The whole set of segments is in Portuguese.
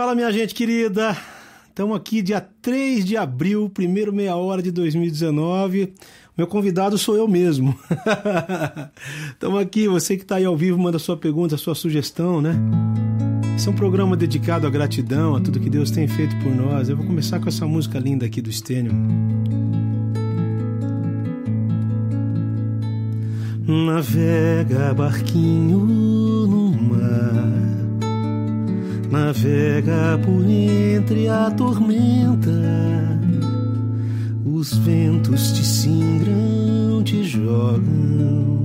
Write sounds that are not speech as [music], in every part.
Fala, minha gente querida. Estamos aqui dia 3 de abril, primeiro meia hora de 2019. Meu convidado sou eu mesmo. [laughs] Estamos aqui, você que está aí ao vivo, manda sua pergunta, sua sugestão, né? Esse é um programa dedicado à gratidão, a tudo que Deus tem feito por nós. Eu vou começar com essa música linda aqui do Stênio. Navega barquinho no mar navega por entre a tormenta. Os ventos te singram, te jogam,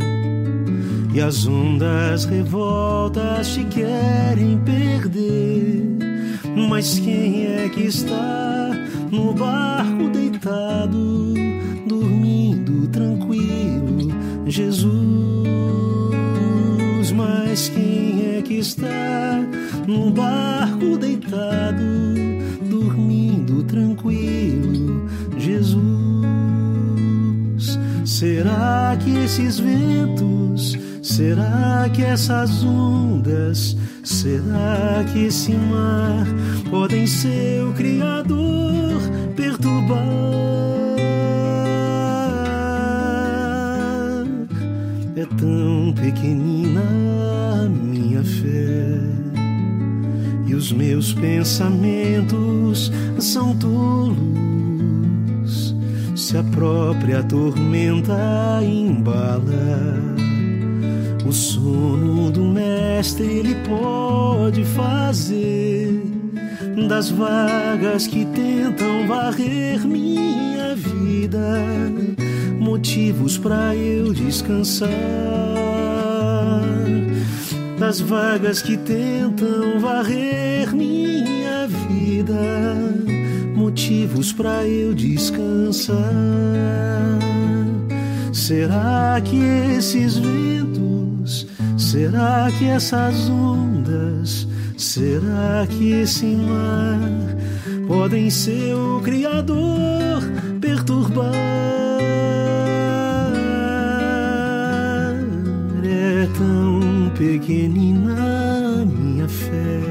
e as ondas revoltas te querem perder. Mas quem é que está no barco deitado, dormindo tranquilo? Jesus. Mas quem que está num barco deitado, dormindo tranquilo, Jesus. Será que esses ventos, será que essas ondas, será que esse mar podem ser o Criador perturbar? É tão pequenina fé. Os meus pensamentos são tolos. Se a própria tormenta embala, o sono do mestre ele pode fazer. Das vagas que tentam varrer minha vida, motivos para eu descansar das vagas que tentam varrer minha vida, motivos para eu descansar. Será que esses ventos, será que essas ondas, será que esse mar podem ser o Criador pequenina minha fé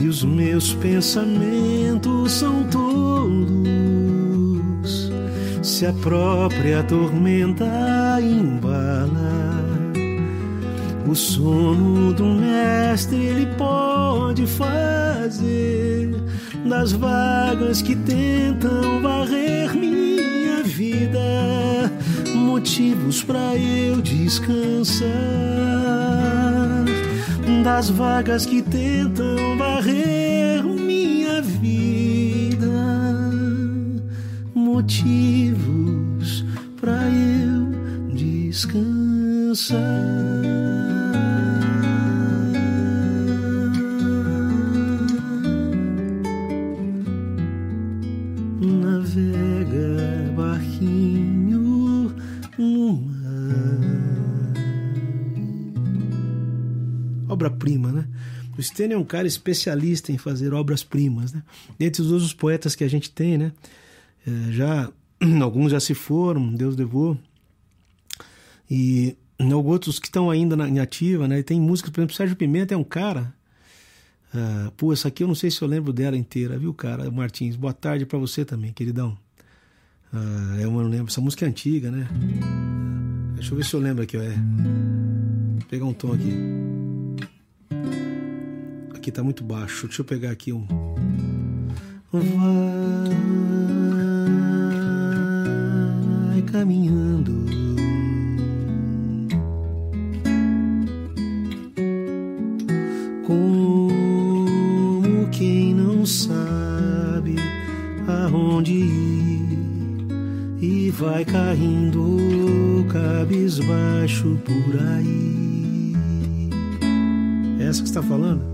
e os meus pensamentos são tolos. Se a própria tormenta embala, o sono do mestre ele pode fazer das vagas que tentam varrer minha vida motivos para eu descansar das vagas que tentam varrer minha vida. Motivos para eu descansar. Obra-prima, né? O Stênio é um cara especialista em fazer obras-primas, né? Entre os outros poetas que a gente tem, né? É, já [clears throat] alguns já se foram, Deus levou. E outros que estão ainda na, em ativa, né? E tem músicas, por exemplo, Sérgio Pimenta é um cara. Uh, pô, essa aqui eu não sei se eu lembro dela inteira, viu, cara? Martins, boa tarde para você também, queridão. Uh, eu não lembro, essa música é antiga, né? Deixa eu ver se eu lembro aqui, ó. É. Vou pegar um tom aqui. Aqui tá muito baixo. Deixa eu pegar aqui um. Vai caminhando. Como quem não sabe aonde ir e vai caindo cabisbaixo por aí. É essa que está falando?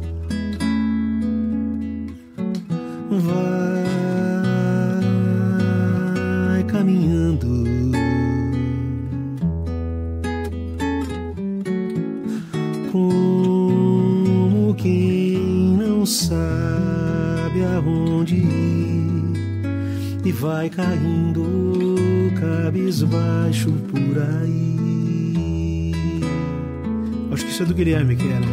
Acho que isso é do Guilherme que era.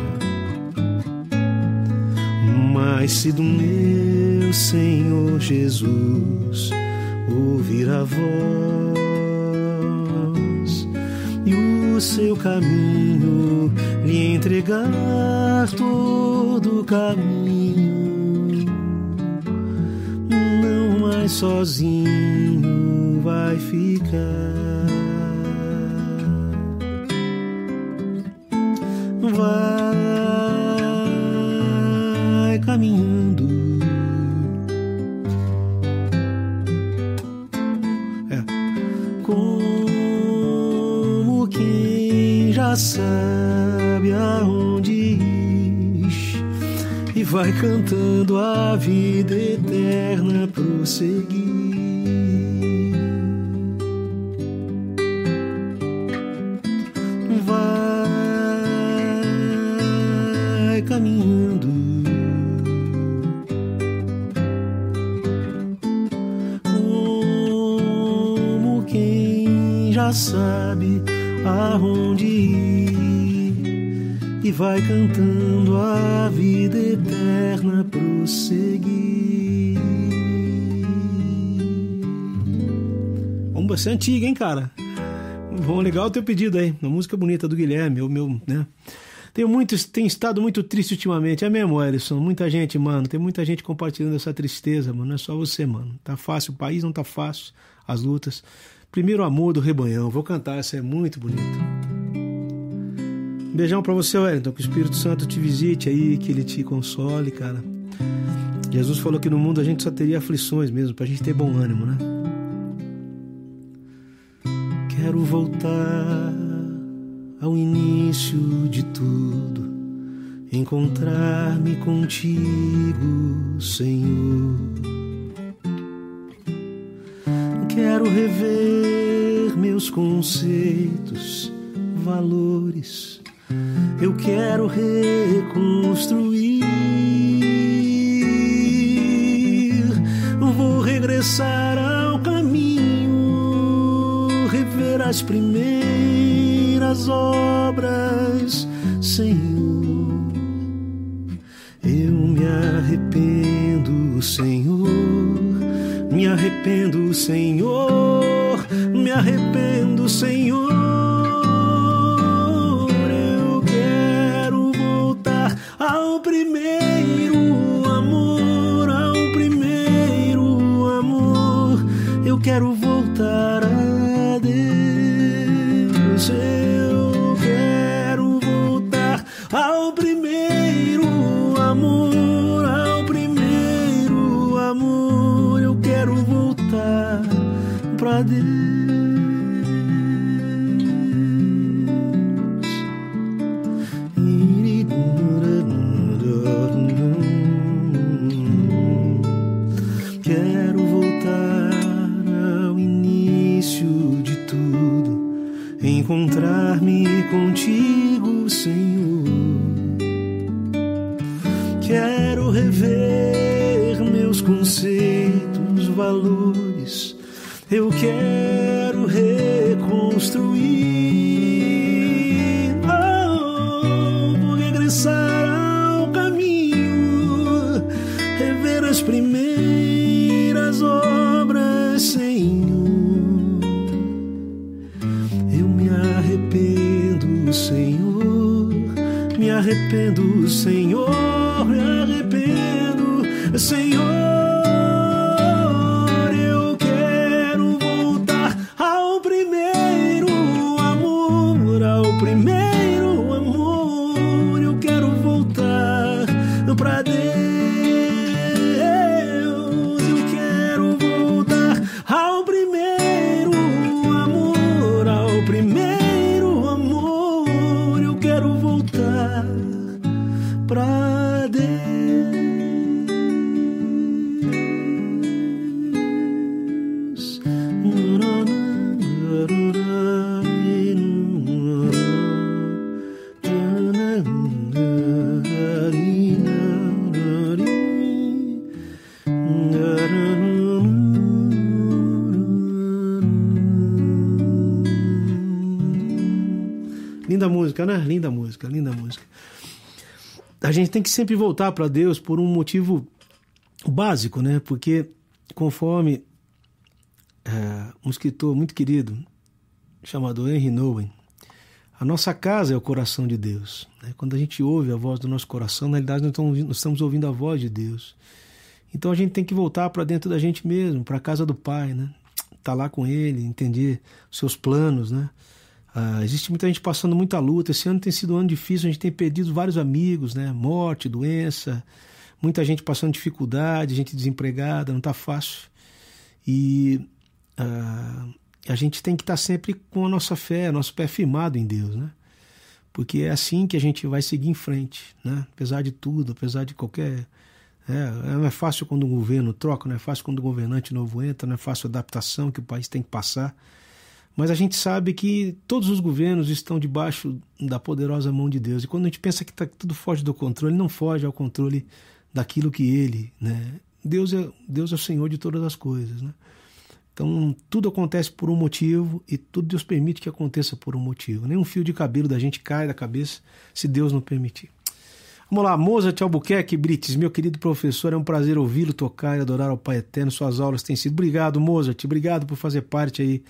Mas se do meu Senhor Jesus ouvir a voz e o seu caminho lhe entregar todo o caminho, não mais sozinho vai ficar. Vai caminhando. É. Como quem já sabe aonde ir e vai cantando a vida eterna prosseguir. Sabe aonde ir e vai cantando a vida eterna prosseguir. Vamos, você é antiga, hein, cara? Bom, legal o teu pedido aí. Uma música bonita do Guilherme, o meu, né? Tenho muito, tem estado muito triste ultimamente. É mesmo, Ellison? Muita gente, mano. Tem muita gente compartilhando essa tristeza, mano. Não é só você, mano. Tá fácil, o país não tá fácil, as lutas. Primeiro Amor do Rebanhão. Vou cantar, essa é muito bonita. beijão para você, Wellington. Que o Espírito Santo te visite aí, que ele te console, cara. Jesus falou que no mundo a gente só teria aflições mesmo, pra gente ter bom ânimo, né? Quero voltar ao início de tudo, encontrar-me contigo, Senhor Quero rever meus conceitos, valores. Eu quero reconstruir. Vou regressar ao caminho, rever as primeiras obras, Senhor. Eu me arrependo, Senhor arrependo, Senhor, me arrependo, Senhor. Encontrar-me contigo, Senhor. Quero rever meus conceitos valores eu quero reconstruir. Arrependo, Senhor, me arrependo, Linda música, né? Linda música, linda música. Gente tem que sempre voltar para Deus por um motivo básico, né? Porque conforme é, um escritor muito querido chamado Henry Nowen, a nossa casa é o coração de Deus. Né? Quando a gente ouve a voz do nosso coração, na realidade nós estamos ouvindo a voz de Deus. Então a gente tem que voltar para dentro da gente mesmo, para a casa do Pai, né? Tá lá com Ele, entender os seus planos, né? Ah, existe muita gente passando muita luta. Esse ano tem sido um ano difícil, a gente tem perdido vários amigos, né? Morte, doença, muita gente passando dificuldade, gente desempregada, não está fácil. E ah, a gente tem que estar tá sempre com a nossa fé, nosso pé firmado em Deus, né? Porque é assim que a gente vai seguir em frente, né? Apesar de tudo, apesar de qualquer é, não é fácil quando o governo troca, não é fácil quando o governante novo entra, não é fácil a adaptação que o país tem que passar. Mas a gente sabe que todos os governos estão debaixo da poderosa mão de Deus. E quando a gente pensa que tá, tudo foge do controle, não foge ao controle daquilo que Ele, né? Deus é, Deus é o Senhor de todas as coisas, né? Então, tudo acontece por um motivo e tudo Deus permite que aconteça por um motivo. Nenhum fio de cabelo da gente cai da cabeça se Deus não permitir. Vamos lá, Mozart Albuquerque Brites, meu querido professor, é um prazer ouvi-lo tocar e adorar ao Pai Eterno. Suas aulas têm sido. Obrigado, Mozart, obrigado por fazer parte aí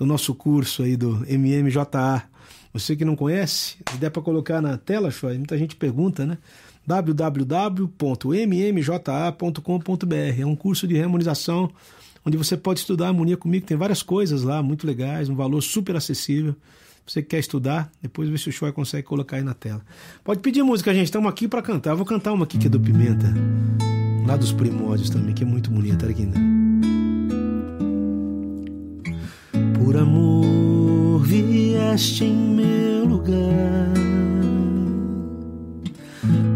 do nosso curso aí do MMJA. Você que não conhece, se der para colocar na tela, Shoy, muita gente pergunta, né? www.mmja.com.br É um curso de harmonização onde você pode estudar harmonia comigo. Tem várias coisas lá, muito legais, um valor super acessível. Você que quer estudar, depois vê se o Shoy consegue colocar aí na tela. Pode pedir música, gente. Estamos aqui para cantar. Eu vou cantar uma aqui que é do Pimenta, lá dos primórdios também, que é muito bonita. Olha aqui, né? Por amor vieste em meu lugar.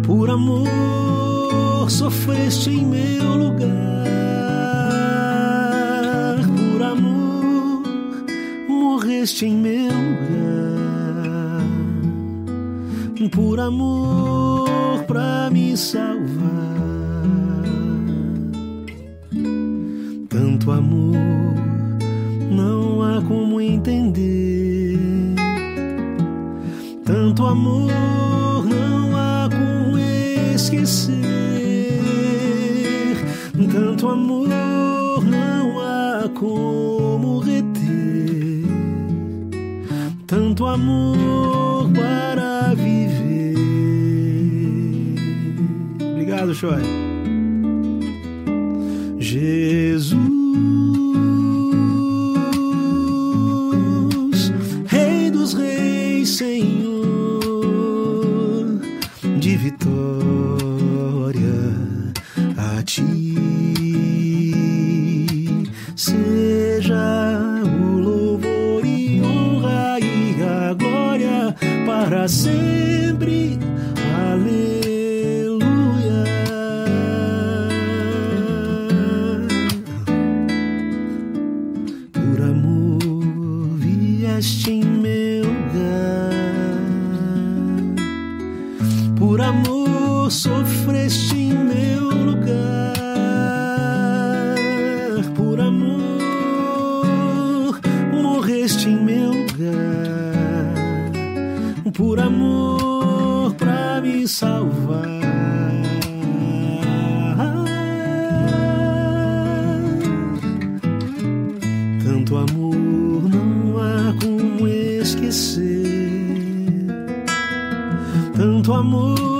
Por amor sofreste em meu lugar. Por amor morreste em meu lugar. Por amor pra me salvar. Tanto amor amor não há como esquecer. Tanto amor não há como reter. Tanto amor para viver. Obrigado, Choi. Jesus. amor.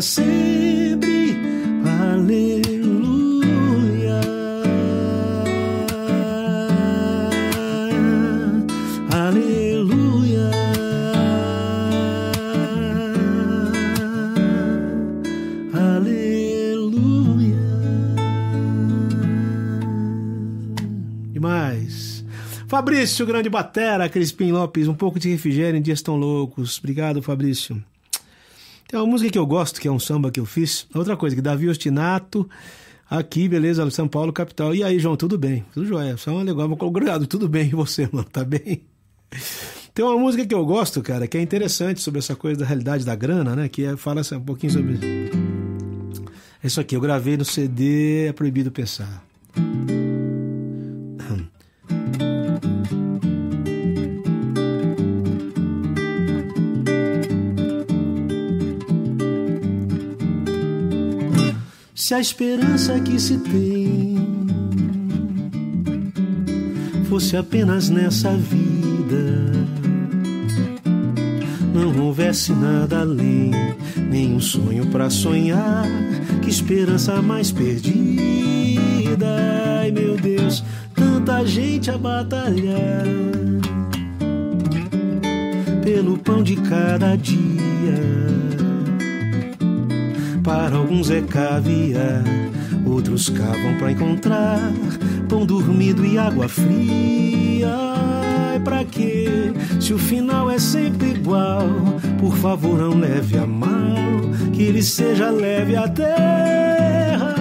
Sempre. Aleluia. Aleluia. Aleluia. Demais. Fabrício, grande batera, Crispim Lopes, um pouco de refrigério em dias tão loucos. Obrigado, Fabrício. Tem uma música que eu gosto, que é um samba que eu fiz. Outra coisa, que Davi Ostinato, aqui, beleza, São Paulo, capital. E aí, João, tudo bem? Tudo jóia. Só uma legal, obrigado, tudo bem. E você, mano, tá bem? Tem uma música que eu gosto, cara, que é interessante sobre essa coisa da realidade da grana, né? Que é, fala assim, um pouquinho sobre. É isso aqui, eu gravei no CD É Proibido Pensar. Se a esperança que se tem fosse apenas nessa vida, não houvesse nada além, nenhum sonho para sonhar, que esperança mais perdida. Ai meu Deus, tanta gente a batalhar pelo pão de cada dia para alguns é caviar, outros cavam para encontrar pão dormido e água fria. Ai, pra quê? Se o final é sempre igual, por favor não leve a mal, que ele seja leve a terra.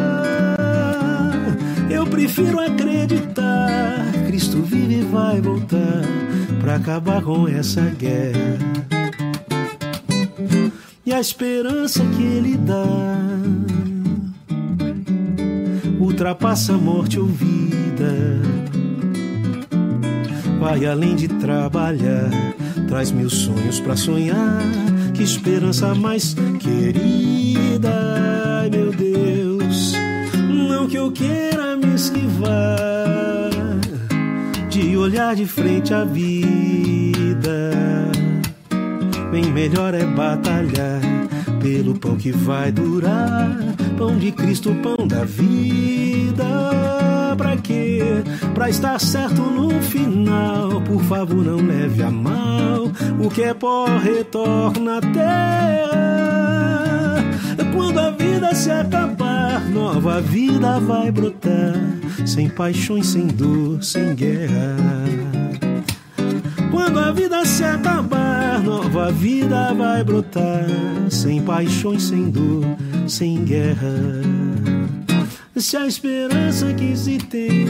Eu prefiro acreditar, Cristo vive e vai voltar para acabar com essa guerra a esperança que ele dá ultrapassa a morte ou vida. Vai além de trabalhar, traz mil sonhos para sonhar. Que esperança mais querida, ai meu Deus. Não que eu queira me esquivar de olhar de frente à vida Bem melhor é batalhar pelo pão que vai durar. Pão de Cristo, pão da vida. Pra quê? Pra estar certo no final. Por favor, não leve a mal. O que é pó retorna à terra. Quando a vida se acabar, nova vida vai brotar. Sem paixões, sem dor, sem guerra. Quando a vida se acabar, nova vida vai brotar. Sem paixões, sem dor, sem guerra. Se a esperança que se tem.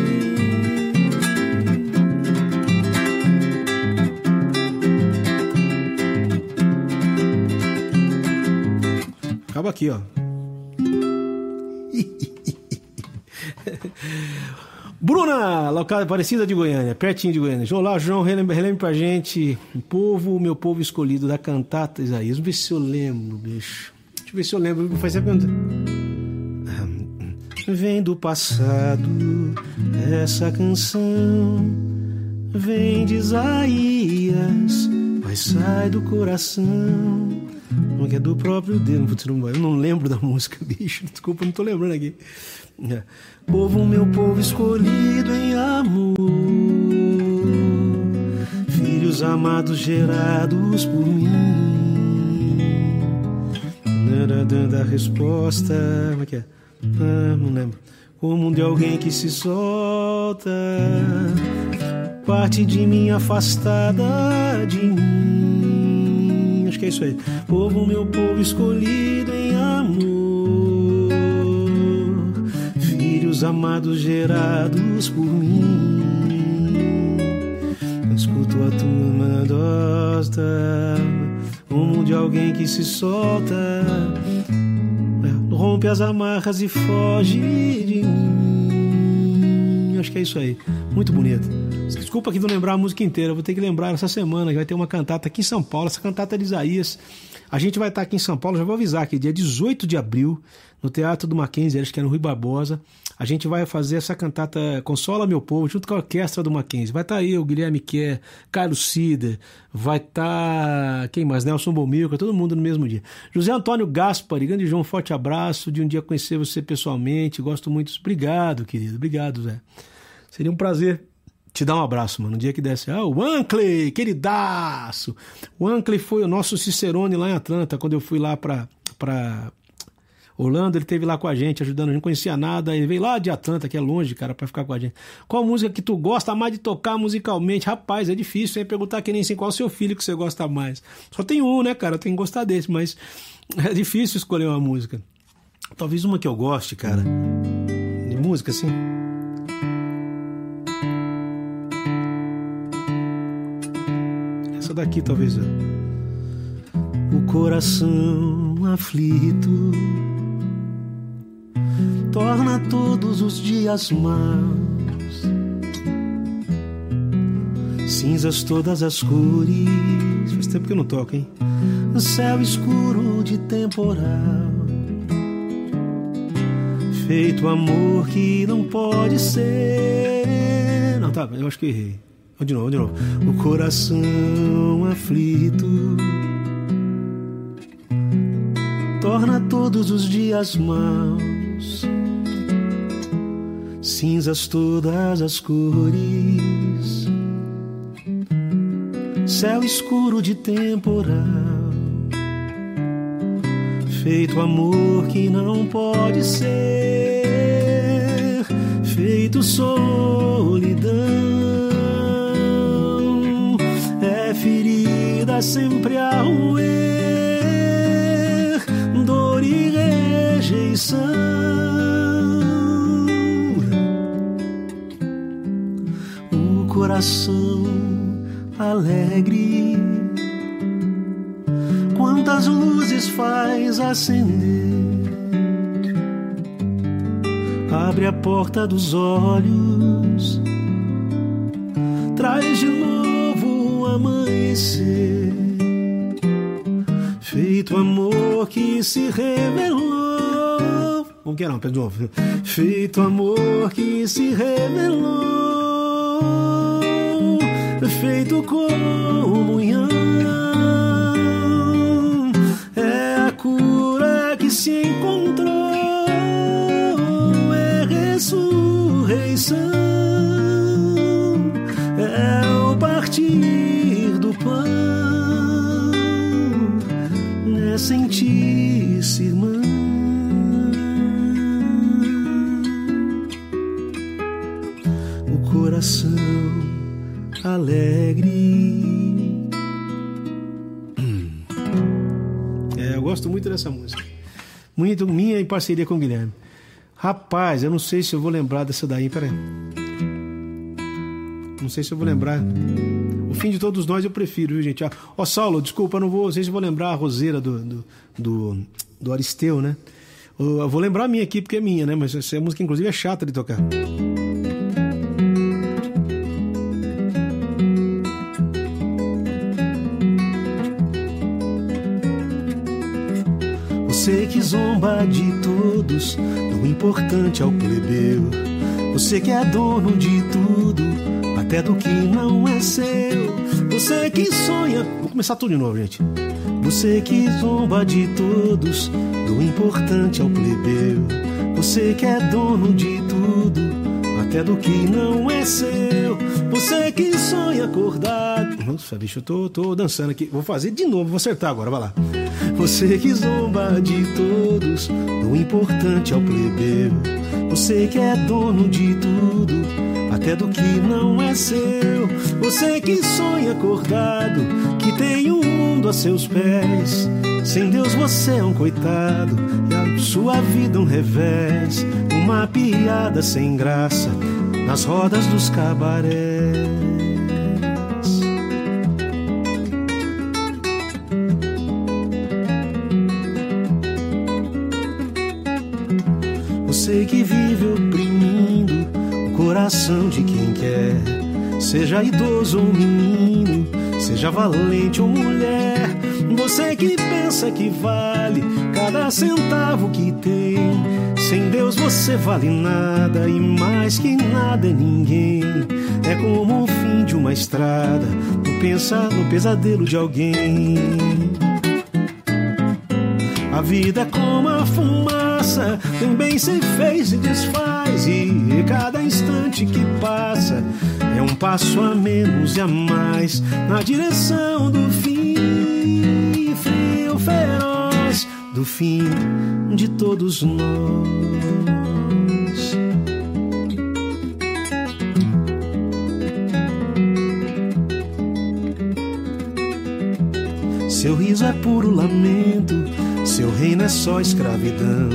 Acaba aqui, ó. Bruna, local parecida de Goiânia, pertinho de Goiânia. Olá, João, relembre, relembre pra gente o povo, meu povo escolhido da cantata Isaías. Ver se eu lembro, bicho. Deixa eu ver se eu lembro. Fazer a pergunta. Vem do passado essa canção, vem de Isaías, mas sai do coração. Não é do próprio Deus. Eu não lembro da [laughs] música, bicho. Desculpa, não tô lembrando aqui. É. Povo, meu povo escolhido em amor, filhos amados gerados por mim. Dando a resposta, como é que é? Ah, não lembro. Como de alguém que se solta, parte de mim afastada de mim. Acho que é isso aí. Povo, meu povo escolhido em amor amados gerados por mim. escuto a tua dosta, rumo de alguém que se solta, rompe as amarras e foge de mim. Acho que é isso aí. Muito bonito. Desculpa aqui não lembrar a música inteira, vou ter que lembrar essa semana que vai ter uma cantata aqui em São Paulo, essa cantata é de Isaías. A gente vai estar aqui em São Paulo, já vou avisar que dia 18 de abril, no Teatro do Mackenzie, acho que é no Rui Barbosa. A gente vai fazer essa cantata Consola Meu Povo, junto com a orquestra do Mackenzie. Vai estar tá aí o Guilherme Kerr, Carlos Cider, vai estar. Tá... Quem mais? Nelson Bomilca, todo mundo no mesmo dia. José Antônio Gaspari, grande João, forte abraço. De um dia conhecer você pessoalmente, gosto muito. Obrigado, querido. Obrigado, Zé. Seria um prazer te dar um abraço, mano. No dia que desse. Ah, o Ankley, queridaço! O Ankley foi o nosso Cicerone lá em Atlanta, quando eu fui lá pra. Orlando, ele teve lá com a gente, ajudando, a gente não conhecia nada, ele veio lá de Atlanta, que é longe, cara, para ficar com a gente. Qual música que tu gosta mais de tocar musicalmente? Rapaz, é difícil, é perguntar que nem assim qual o seu filho que você gosta mais. Só tem um, né, cara, tem que gostar desse, mas [laughs] é difícil escolher uma música. Talvez uma que eu goste, cara, de música, assim. Essa daqui, talvez. O coração aflito torna todos os dias maus. Cinzas todas as cores. Faz tempo que eu não toco, hein? Céu escuro de temporal. Feito amor que não pode ser. Não, tá, eu acho que errei. De novo, de novo. O coração aflito torna todos os dias maus cinzas todas as cores, céu escuro de temporal, feito amor que não pode ser, feito solidão, é ferida sempre a roer, dor e rejeição coração alegre. Quantas luzes faz acender? Abre a porta dos olhos, traz de novo o amanhecer. Feito amor que se revelou. Vamos que de novo. Feito amor que se revelou feito comunhão. É a cura que se encontrou, parceria com o Guilherme. Rapaz, eu não sei se eu vou lembrar dessa daí, peraí. Não sei se eu vou lembrar. O fim de todos nós eu prefiro, viu, gente? Ó, oh, Saulo, desculpa, não vou. Não sei se eu vou lembrar a roseira do, do, do, do Aristeu, né? Eu vou lembrar a minha aqui, porque é minha, né? Mas essa música, inclusive, é chata de tocar. Você que zomba de todos, do importante ao plebeu. Você que é dono de tudo, até do que não é seu. Você que sonha. Vou começar tudo de novo, gente. Você que zomba de todos, do importante ao plebeu. Você que é dono de tudo, até do que não é seu. Você que sonha Nossa, bicho, eu tô, tô dançando aqui. Vou fazer de novo, vou acertar agora, vai lá. Você que zomba de todos, do importante ao plebeu. Você que é dono de tudo, até do que não é seu. Você que sonha acordado, que tem o mundo a seus pés. Sem Deus você é um coitado, e a sua vida um revés. Uma piada sem graça nas rodas dos cabarés. Coração de quem quer. Seja idoso ou menino, seja valente ou mulher. Você que pensa que vale cada centavo que tem. Sem Deus você vale nada e mais que nada é ninguém. É como o fim de uma estrada, tu pensa no pesadelo de alguém. A vida é como a fumaça, também se fez e desfaz, e cada instante que passa é um passo a menos e a mais na direção do fim, frio feroz, do fim de todos nós. Seu riso é puro lamento seu reino é só escravidão.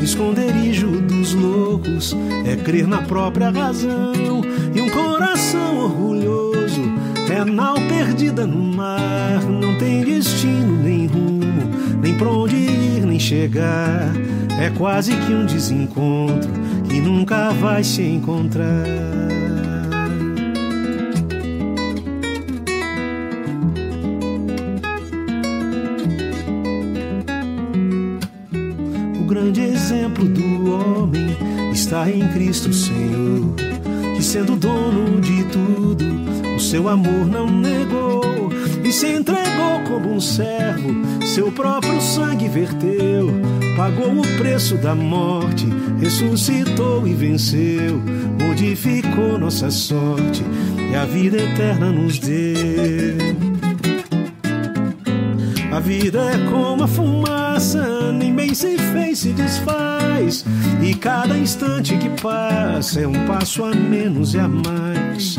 O esconderijo dos loucos é crer na própria razão. E um coração orgulhoso é nau perdida no mar. Não tem destino, nem rumo, nem pra onde ir, nem chegar. É quase que um desencontro que nunca vai se encontrar. Está em Cristo Senhor, que sendo dono de tudo, o seu amor não negou e se entregou como um servo, seu próprio sangue verteu, pagou o preço da morte, ressuscitou e venceu, modificou nossa sorte e a vida eterna nos deu. A vida é como a fumaça, se fez, se desfaz. E cada instante que passa é um passo a menos e a mais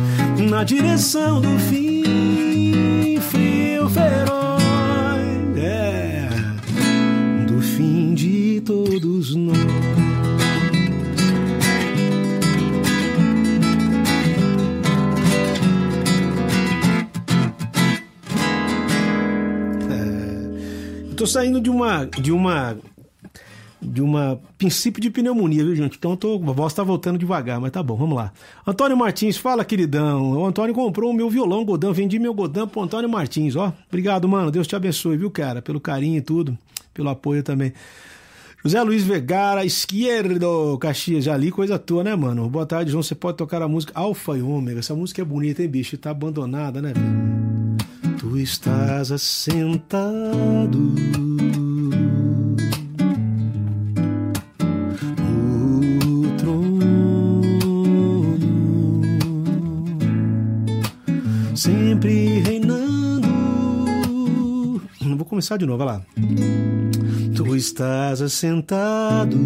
na direção do fim, frio feroz, é, do fim de todos nós. tô saindo de uma de uma de uma princípio de pneumonia, viu, gente? Então tô, a voz tá voltando devagar, mas tá bom, vamos lá. Antônio Martins, fala, queridão. O Antônio comprou o meu violão Godão, vendi meu Godão pro Antônio Martins, ó. Obrigado, mano. Deus te abençoe, viu, cara? Pelo carinho e tudo, pelo apoio também. José Luiz Vegara, esquerdo, Caxias, já li coisa tua, né, mano? Boa tarde, João. Você pode tocar a música Alfa e Ômega. Essa música é bonita, hein, bicho? Tá abandonada, né, velho? Tu estás assentado sempre reinando. Vou começar de novo, vai lá. Tu estás assentado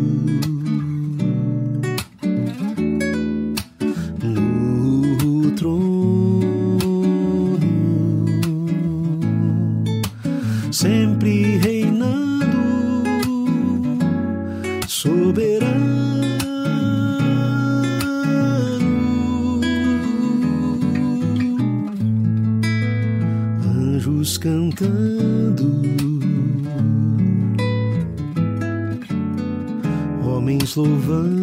brincando. Homens louvando.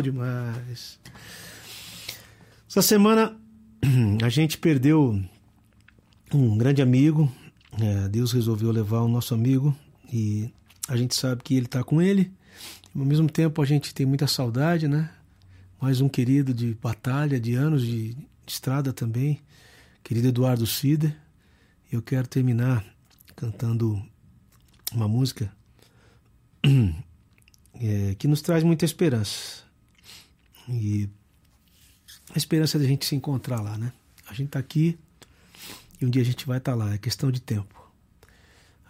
legal demais. Essa semana [clears throat] a gente perdeu um grande amigo. É, Deus resolveu levar o nosso amigo e a gente sabe que ele está com ele. Ao mesmo tempo a gente tem muita saudade, né? Mais um querido de batalha, de anos de, de estrada também, querido Eduardo Cider. Eu quero terminar cantando uma música [clears throat] é, que nos traz muita esperança. E a esperança de a gente se encontrar lá, né? A gente está aqui e um dia a gente vai estar tá lá, é questão de tempo.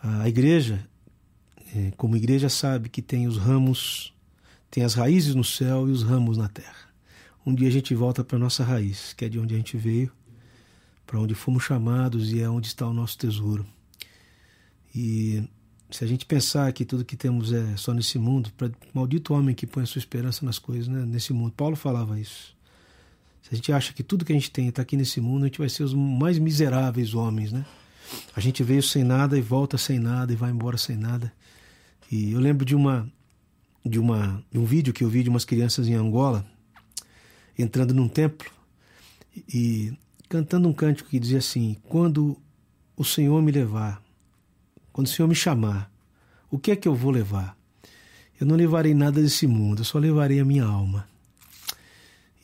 A igreja, é, como igreja, sabe que tem os ramos, tem as raízes no céu e os ramos na terra. Um dia a gente volta para nossa raiz, que é de onde a gente veio, para onde fomos chamados e é onde está o nosso tesouro. E se a gente pensar que tudo que temos é só nesse mundo, pra, maldito homem que põe a sua esperança nas coisas, né? nesse mundo. Paulo falava isso. Se a gente acha que tudo que a gente tem está aqui nesse mundo, a gente vai ser os mais miseráveis homens, né? A gente veio sem nada e volta sem nada e vai embora sem nada. E eu lembro de uma de uma de um vídeo que eu vi de umas crianças em Angola entrando num templo e cantando um cântico que dizia assim: "Quando o Senhor me levar, quando o Senhor me chamar, o que é que eu vou levar? Eu não levarei nada desse mundo, eu só levarei a minha alma."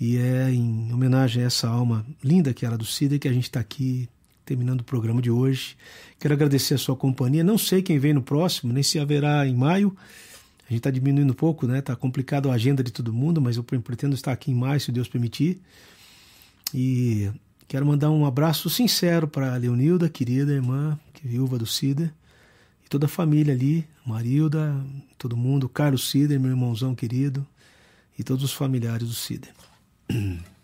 E é em homenagem a essa alma linda que era do Cida que a gente está aqui terminando o programa de hoje. Quero agradecer a sua companhia. Não sei quem vem no próximo, nem se haverá em maio. A gente está diminuindo um pouco, né? Está complicado a agenda de todo mundo, mas eu pretendo estar aqui em maio, se Deus permitir. E quero mandar um abraço sincero para a Leonilda, querida irmã, que é viúva do Cida, e toda a família ali, Marilda, todo mundo, Carlos Cida, meu irmãozão querido, e todos os familiares do Cida. [clears throat]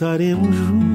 cantaremos juntos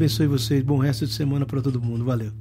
abençoe vocês. Bom resto de semana para todo mundo. Valeu.